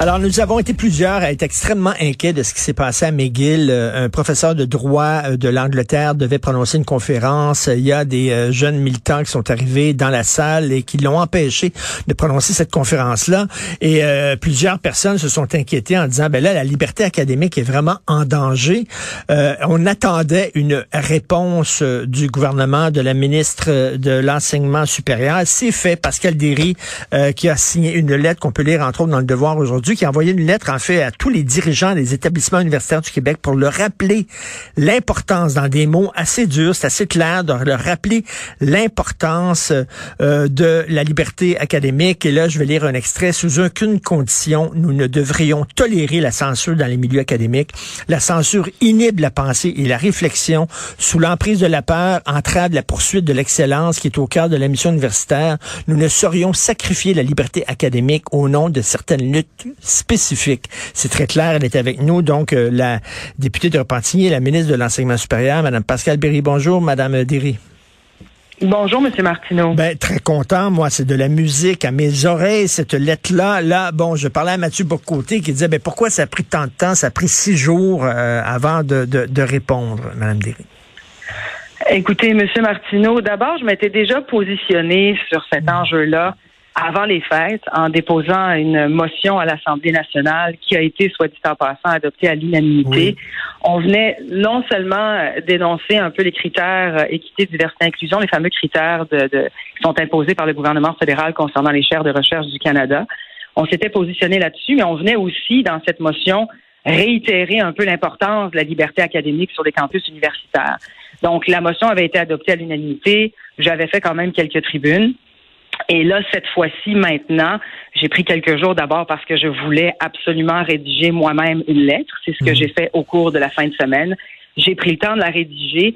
Alors, nous avons été plusieurs à être extrêmement inquiets de ce qui s'est passé à McGill. Euh, un professeur de droit euh, de l'Angleterre devait prononcer une conférence. Il y a des euh, jeunes militants qui sont arrivés dans la salle et qui l'ont empêché de prononcer cette conférence-là. Et plusieurs personnes se sont inquiétées en disant, ben là, la liberté académique est vraiment en danger. on attendait une réponse du gouvernement, de la ministre de l'Enseignement supérieur. C'est fait, Pascal Derry, qui a signé une lettre qu'on peut lire, entre autres, dans le Devoir aujourd'hui qui a envoyé une lettre, en fait, à tous les dirigeants des établissements universitaires du Québec pour leur rappeler l'importance, dans des mots assez durs, c'est assez clair, de leur rappeler l'importance euh, de la liberté académique. Et là, je vais lire un extrait. Sous aucune condition, nous ne devrions tolérer la censure dans les milieux académiques. La censure inhibe la pensée et la réflexion. Sous l'emprise de la peur, entrave la poursuite de l'excellence qui est au cœur de la mission universitaire. Nous ne saurions sacrifier la liberté académique au nom de certaines luttes spécifique. C'est très clair, elle est avec nous. Donc, euh, la députée de Repentigny, la ministre de l'Enseignement supérieur, Mme Pascal Berry. Bonjour, Mme Derry. Bonjour, M. Martineau. Ben, très content, moi. C'est de la musique à mes oreilles, cette lettre-là. Là, bon, je parlais à Mathieu Bocoté qui disait, ben, pourquoi ça a pris tant de temps? Ça a pris six jours euh, avant de, de, répondre, Mme Derry. Écoutez, M. Martineau, d'abord, je m'étais déjà positionné sur cet enjeu-là avant les fêtes en déposant une motion à l'Assemblée nationale qui a été, soit dit en passant, adoptée à l'unanimité. On venait non seulement dénoncer un peu les critères euh, équité, diversité, inclusion, les fameux critères de, qui sont imposés par le gouvernement fédéral concernant les chaires de recherche du Canada. On s'était positionné là-dessus, mais on venait aussi, dans cette motion, réitérer un peu l'importance de la liberté académique sur les campus universitaires. Donc, la motion avait été adoptée à l'unanimité. J'avais fait quand même quelques tribunes. Et là, cette fois-ci, maintenant, j'ai pris quelques jours d'abord parce que je voulais absolument rédiger moi-même une lettre. C'est ce que mhm. j'ai fait au cours de la fin de semaine. J'ai pris le temps de la rédiger.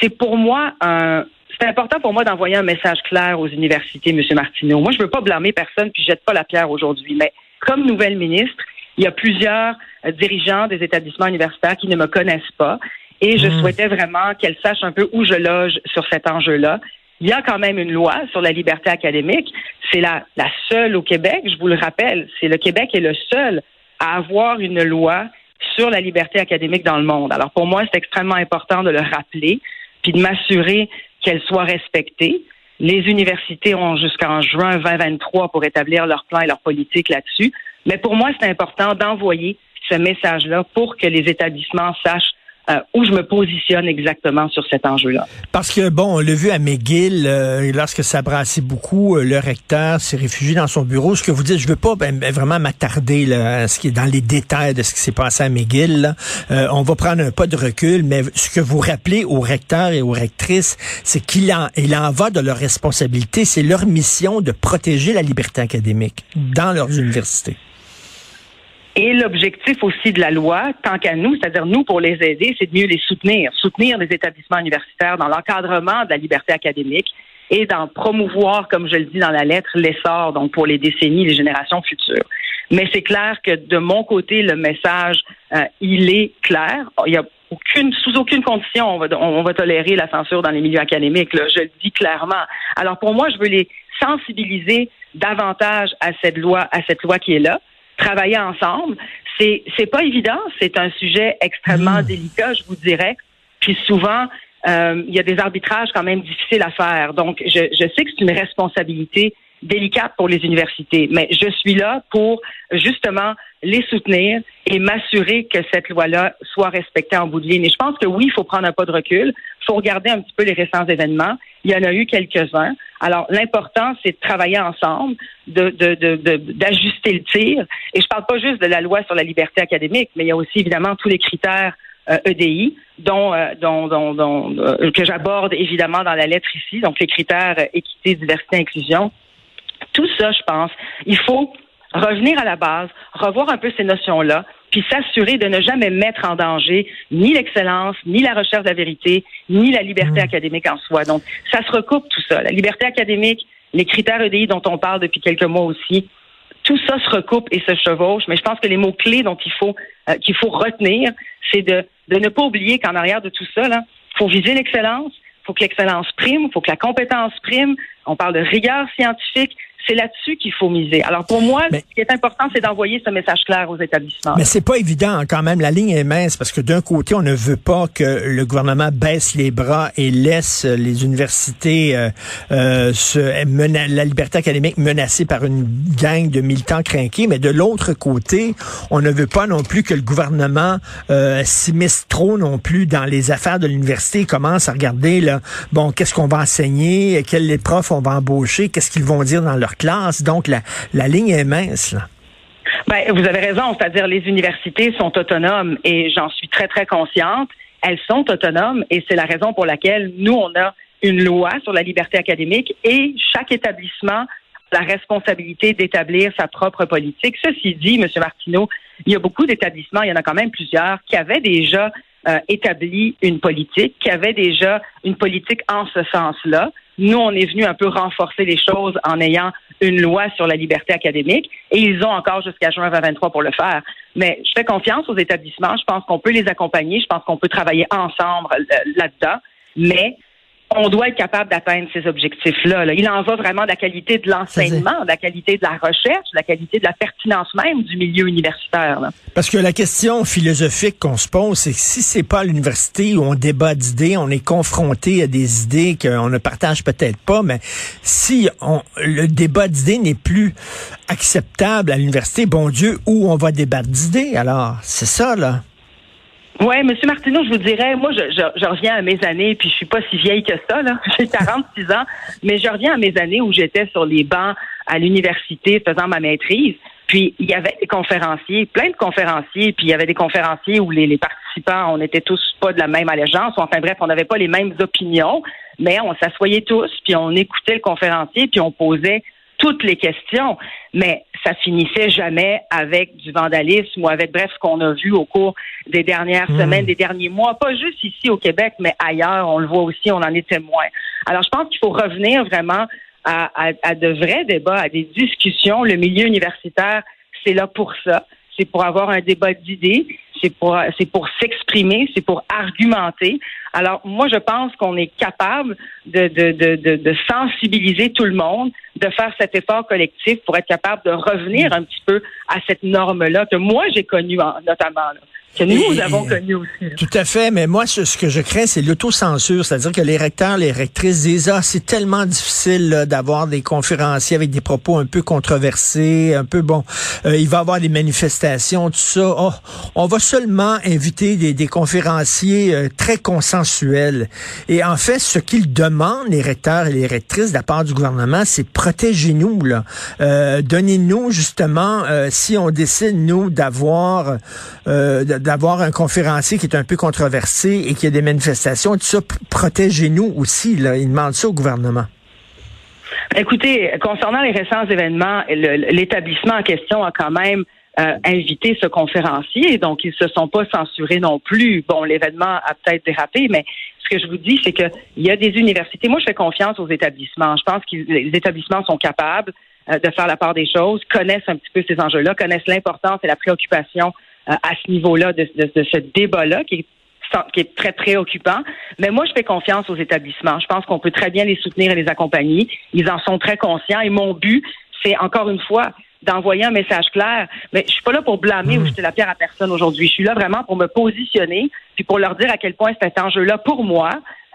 C'est pour moi un, c'est important pour moi d'envoyer un message clair aux universités, M. Martineau. Moi, je ne veux pas blâmer personne puis je jette pas la pierre aujourd'hui, mais comme nouvelle ministre, il y a plusieurs euh, dirigeants des établissements universitaires qui ne me connaissent pas et je mhm. souhaitais vraiment qu'elles sachent un peu où je loge sur cet enjeu-là il y a quand même une loi sur la liberté académique. C'est la, seule au Québec, je vous le rappelle. C'est le Québec est le seul à avoir une loi sur la liberté académique dans le monde. Alors pour moi, c'est extrêmement important de le rappeler, puis de m'assurer qu'elle soit respectée. Les universités ont jusqu'en juin 2023 pour établir leur plan et leur politique là-dessus. Mais pour moi, c'est important d'envoyer ce message-là pour que les établissements sachent euh, où je me positionne exactement sur cet enjeu-là. Parce que, bon, on l'a vu à McGill, euh, lorsque ça brassait beaucoup, euh, le recteur s'est réfugié dans son bureau. Ce que vous dites, je veux pas ben, ben, vraiment m'attarder à ce qui est dans les détails de ce qui s'est passé à McGill. on va prendre un pas de recul, mais ce que vous rappelez aux recteurs et aux rectrices, c'est qu'il en, il en va de leur responsabilité. C'est leur mission de protéger la liberté académique dans leurs universités. Et l'objectif aussi de la loi, tant qu'à nous, c'est-à-dire nous pour les aider, c'est de mieux les soutenir, soutenir les établissements universitaires dans l'encadrement de la liberté académique et d'en promouvoir, comme je le dis dans la lettre, l'essor, donc pour les décennies, les générations futures. Mais c'est clair que de mon côté, le message, euh, il est clair. Il y a aucune, sous aucune condition, on va, on va tolérer la censure dans les milieux académiques. Là, je le dis clairement. Alors pour moi, je veux les sensibiliser davantage à cette loi, à cette loi qui est là travailler ensemble. C'est c'est pas évident. C'est un sujet extrêmement mmh. délicat, je vous dirais. Puis souvent, euh, il y a des arbitrages quand même difficiles à faire. Donc, je, je sais que c'est une responsabilité délicate pour les universités, mais je suis là pour justement les soutenir et m'assurer que cette loi-là soit respectée en bout de ligne. Et je pense que oui, il faut prendre un pas de recul. Il faut regarder un petit peu les récents événements. Il y en a eu quelques-uns. Alors, l'important, c'est de travailler ensemble, de, d'ajuster le tir. Et je parle pas juste de la loi sur la liberté académique, mais il y a aussi évidemment tous les critères EDI, euh, e dont, euh, dont, dont, dont euh, que j'aborde évidemment dans la lettre ici, donc les critères équité, diversité, inclusion. Tout ça, je pense, il faut revenir à la base, revoir un peu ces notions-là, puis s'assurer de ne jamais mettre en danger ni l'excellence, ni la recherche de la vérité, ni la liberté mmh. académique en soi. Donc, ça se recoupe tout ça. La liberté académique, les critères EDI dont on parle depuis quelques mois aussi, tout ça se recoupe et se chevauche. Mais je pense que les mots clés dont il faut qu'il faut retenir, c'est de de ne pas oublier qu'en arrière de tout ça, il faut viser l'excellence, il faut que l'excellence prime, il faut que la compétence prime. On parle de rigueur scientifique c'est là-dessus qu'il faut miser. Alors pour moi, ce qui est important, c'est d'envoyer ce message clair aux établissements. Mais c'est pas évident hein, quand même. La ligne est mince parce que d'un côté, on ne veut pas que le gouvernement baisse les bras et laisse les universités euh, euh se la liberté académique menacée par une gang de militants craqués. Mais de l'autre côté, on ne veut pas non plus que le gouvernement euh, s'immisce trop non plus dans les affaires de l'université. Commence à regarder là, bon, qu'est-ce qu'on va enseigner, quels profs on va embaucher, qu'est-ce qu'ils vont dire dans leur Donc, la, ligne est mince. Ben, vous avez raison, c'est-à-dire les universités sont autonomes et j'en suis très, très consciente. Elles sont autonomes et c'est la raison pour laquelle nous, on a une loi sur la liberté académique et chaque établissement a la responsabilité d'établir sa propre politique. Ceci dit, M. Martineau, il y a beaucoup d'établissements, il y en a quand même plusieurs, qui avaient déjà euh, établi une politique, qui avaient déjà une politique en ce sens-là. Nous, on est venu un peu renforcer les choses en ayant une loi sur la liberté académique et ils ont encore jusqu'à juin 2023 pour le faire. Mais je fais confiance aux établissements. Je pense qu'on peut les accompagner. Je pense qu'on peut travailler ensemble euh, là-dedans. Mais on doit être capable d'atteindre ces objectifs-là. Il en va vraiment de la qualité de l'enseignement, de la qualité de la recherche, de la qualité de la pertinence même du milieu universitaire. Parce que la question philosophique qu'on se pose, c'est que si c'est pas l'université où on débat d'idées, on est confronté à des idées qu'on ne partage peut-être pas, mais si on, le débat d'idées n'est plus acceptable à l'université, bon Dieu, où on va débattre d'idées? Alors? C'est ça, là. Oui, Monsieur Martineau, je vous dirais, moi, je, reviens à mes années, puis je suis pas si vieille que ça, là. J'ai 46 ans, mais je reviens à mes années où j'étais sur les bancs à l'université faisant ma maîtrise. Puis il y avait des conférenciers, plein de conférenciers, puis il y avait des conférenciers où les, participants, on n'était tous pas de la même allégeance, enfin bref, on n'avait pas les mêmes opinions, mais on s'assoyait tous, puis on écoutait le conférencier, puis on posait toutes les questions, mais ça finissait jamais avec du vandalisme ou avec, bref, ce qu'on a vu au cours des dernières hmm. semaines, des derniers mois, pas juste ici au Québec, mais ailleurs, on le voit aussi, on en est témoin. Alors, je pense qu'il faut revenir vraiment à, à de vrais débats, à des discussions. Le milieu universitaire, c'est là pour ça. C'est pour avoir un débat d'idées c'est pour c'est pour s'exprimer, c'est pour argumenter. Alors moi je pense qu'on est capable de, sensibiliser tout le monde, de faire cet effort collectif pour être capable de revenir un petit peu à cette norme-là que moi j'ai connue notamment. Là que nous avons connu aussi. Tout à fait, mais moi, ce, que je crains, c'est l'autocensure, c'est-à-dire que les recteurs, les rectrices disent, ah, c'est tellement difficile d'avoir des conférenciers avec des propos un peu controversés, un peu, bon, euh, il va y avoir des manifestations, tout ça. Oh, on va seulement inviter des, des conférenciers euh, très consensuels. Et en fait, ce qu'ils demandent, les recteurs et les rectrices, de la part du gouvernement, c'est protégez-nous, là. Euh, donnez-nous, justement, si on décide, nous, d'avoir d'avoir un conférencier qui est un peu controversé et qui a des manifestations, tout ça, protégez-nous aussi. Là. Il demande ça au gouvernement. Écoutez, concernant les récents événements, l'établissement en question a quand même euh, invité ce conférencier, donc ils se sont pas censurés non plus. Bon, l'événement a peut-être dérapé, mais ce que je vous dis, c'est qu'il y a des universités. Moi, je fais confiance aux établissements. Je pense que les établissements sont capables euh, de faire la part des choses, connaissent un petit peu ces enjeux-là, connaissent l'importance et la préoccupation à ce niveau-là de, ce débat-là qui est qui est très préoccupant. Mais moi, je fais confiance aux établissements. Je pense qu'on peut très bien les soutenir et les accompagner. Ils en sont très conscients. Et mon but, c'est encore une fois d'envoyer un message clair. Mais je suis pas là pour blâmer ou hmm. jeter la pierre à personne aujourd'hui. Je suis là vraiment pour me positionner puis pour leur dire à quel point cet enjeu-là pour moi,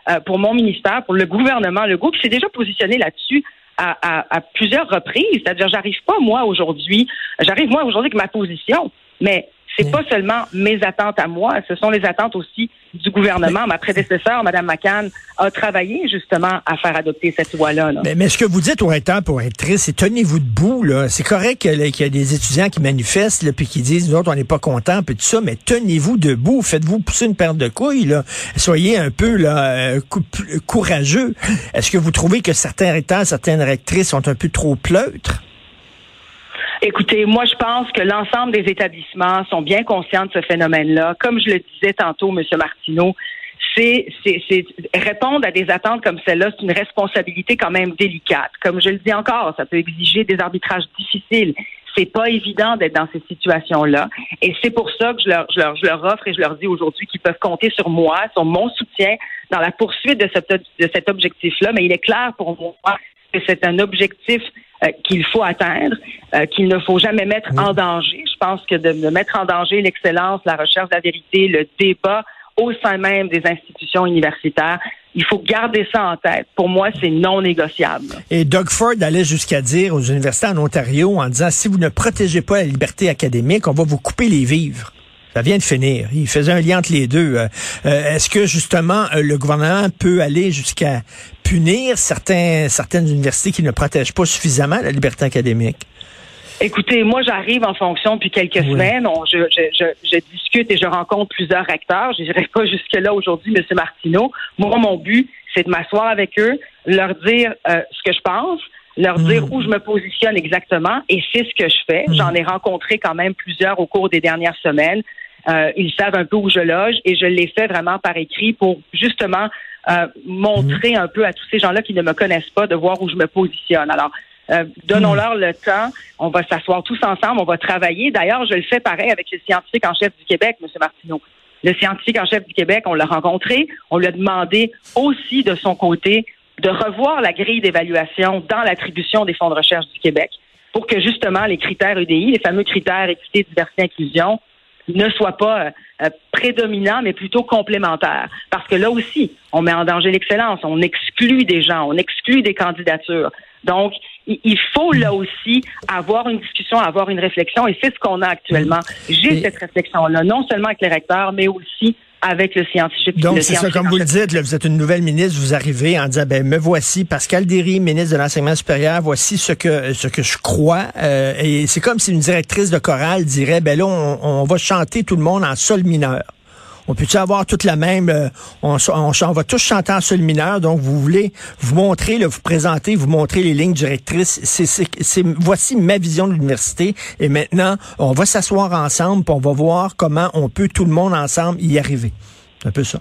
euh, pour mon ministère, pour le gouvernement, le groupe s'est déjà positionné là-dessus. À, à, à, plusieurs reprises. C'est-à-dire, j'arrive pas, moi, aujourd'hui, j'arrive, moi, aujourd'hui, avec ma position, mais C'est Oui. pas seulement mes attentes à moi, ce sont les attentes aussi du gouvernement. Ma prédécesseur, Mme McCann, a travaillé justement à faire adopter cette loi-là. là. Mais, mais ce que vous dites aux recteurs pour être triste, c'est tenez-vous debout. là. C'est correct qu'il y a des étudiants qui manifestent là, puis qui disent nous autres on n'est pas contents puis tout ça, mais tenez-vous debout, faites-vous pousser une paire de couilles. Là. Soyez un peu là euh, cou- courageux. Est-ce que vous trouvez que certains recteurs, certaines rectrices sont un peu trop pleutres? Écoutez, moi, je pense que l'ensemble des établissements sont bien conscients de ce phénomène-là. Comme je le disais tantôt, M. Martineau, c'est, c'est, répondre à des attentes comme celle-là, c'est une responsabilité quand même délicate. Comme je le dis encore, ça peut exiger des arbitrages difficiles. C'est pas évident d'être dans ces situations-là. Et c'est pour ça que je leur, je leur, je leur offre et je leur dis aujourd'hui qu'ils peuvent compter sur moi, sur mon soutien dans la poursuite de, de cet objectif-là. Mais il est clair pour moi que c'est un objectif euh, qu'il faut atteindre, euh, qu'il ne faut jamais mettre en danger. Je pense que de, de mettre en danger l'excellence, la recherche de la vérité, le débat au sein même des institutions universitaires, il faut garder ça en tête. Pour moi, c'est non négociable. Et Doug Ford allait jusqu'à dire aux universités en Ontario en disant si vous ne protégez pas la liberté académique, on va vous couper les vivres. Ça vient de finir. Il faisait un lien entre les deux. Euh, euh, Est-ce que justement le gouvernement peut aller jusqu'à punir certains, certaines universités qui ne protègent pas suffisamment la liberté académique? Écoutez, moi, j'arrive en fonction depuis quelques Oui. semaines. On- je, je, je, je discute et je rencontre plusieurs recteurs. Je n'irai pas jusque-là aujourd'hui, M. Martineau. Moi, mon but, c'est de m'asseoir avec eux, leur dire euh, ce que je pense, leur dire où je me positionne exactement, et c'est ce que je fais. J'en ai rencontré quand même plusieurs au cours des dernières semaines. Euh, ils savent un peu où je loge et je l'ai fait vraiment par écrit pour justement euh, montrer un peu à tous ces gens-là qui ne me connaissent pas de voir où je me positionne. Alors, euh, donnons-leur le temps. On va s'asseoir tous ensemble. On va travailler. D'ailleurs, je le fais pareil avec le scientifique en chef du Québec, M. Martineau. Le scientifique en chef du Québec, on l'a rencontré. On lui a demandé aussi de son côté de revoir la grille d'évaluation dans l'attribution des fonds de recherche du Québec pour que justement les critères EDI, les fameux critères équité, diversité, inclusion, ne soient pas euh, euh, prédominants, mais plutôt complémentaires. Parce que là aussi, on met en danger l'excellence, on exclut des gens, on exclut des candidatures. Donc, il faut là aussi avoir une discussion, avoir une réflexion, et c'est ce qu'on a actuellement. J'ai Et- cette réflexion-là, non seulement avec les recteurs, mais aussi avec le scientifique. Donc, c'est ça, comme vous le dites, là, vous êtes une nouvelle ministre, vous arrivez en disant, ben, me voici, Pascal Derry, ministre de l'Enseignement supérieur, voici ce que, ce que je crois. Euh, et c'est comme si une directrice de chorale dirait, ben là, on, on va chanter tout le monde en sol mineur. On peut-tu avoir toute la même, euh, on, on, on va tous chanter en sol mineur, donc vous voulez vous montrer, là, vous présenter, vous montrer les lignes directrices. C'est, c'est, c'est- voici ma vision de l'université. Et maintenant, on va s'asseoir ensemble, puis on va voir comment on peut tout le monde ensemble y arriver. C'est un peu ça.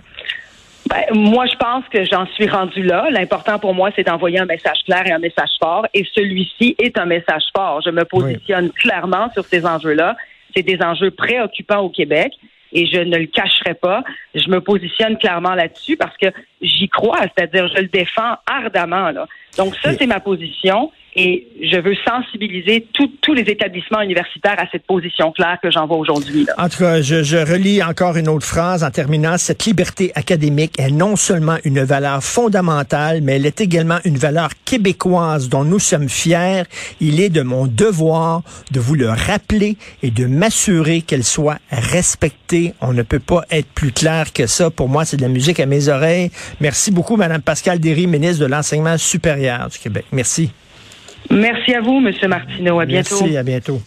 Ben, moi, je pense que j'en suis rendu là. L'important pour moi, c'est d'envoyer un message clair et un message fort. Et celui-ci est un message fort. Je me positionne clairement sur ces enjeux-là. C'est des enjeux préoccupants au Québec. Et je ne le cacherai pas. Je me positionne clairement là-dessus parce que j'y crois, c'est-à-dire je le défends ardemment. Là. Donc ça, c'est ma position. Et je veux sensibiliser tous les établissements universitaires à cette position claire que j'envoie aujourd'hui. là. En tout cas, je, relis encore une autre phrase en terminant. Cette liberté académique est non seulement une valeur fondamentale, mais elle est également une valeur québécoise dont nous sommes fiers. Il est de mon devoir de vous le rappeler et de m'assurer qu'elle soit respectée. On ne peut pas être plus clair que ça. Pour moi, c'est de la musique à mes oreilles. Merci beaucoup, Madame Pascal Derry, ministre de l'Enseignement supérieur du Québec. Merci. Merci à vous, M. Martineau. À bientôt. Merci, à bientôt.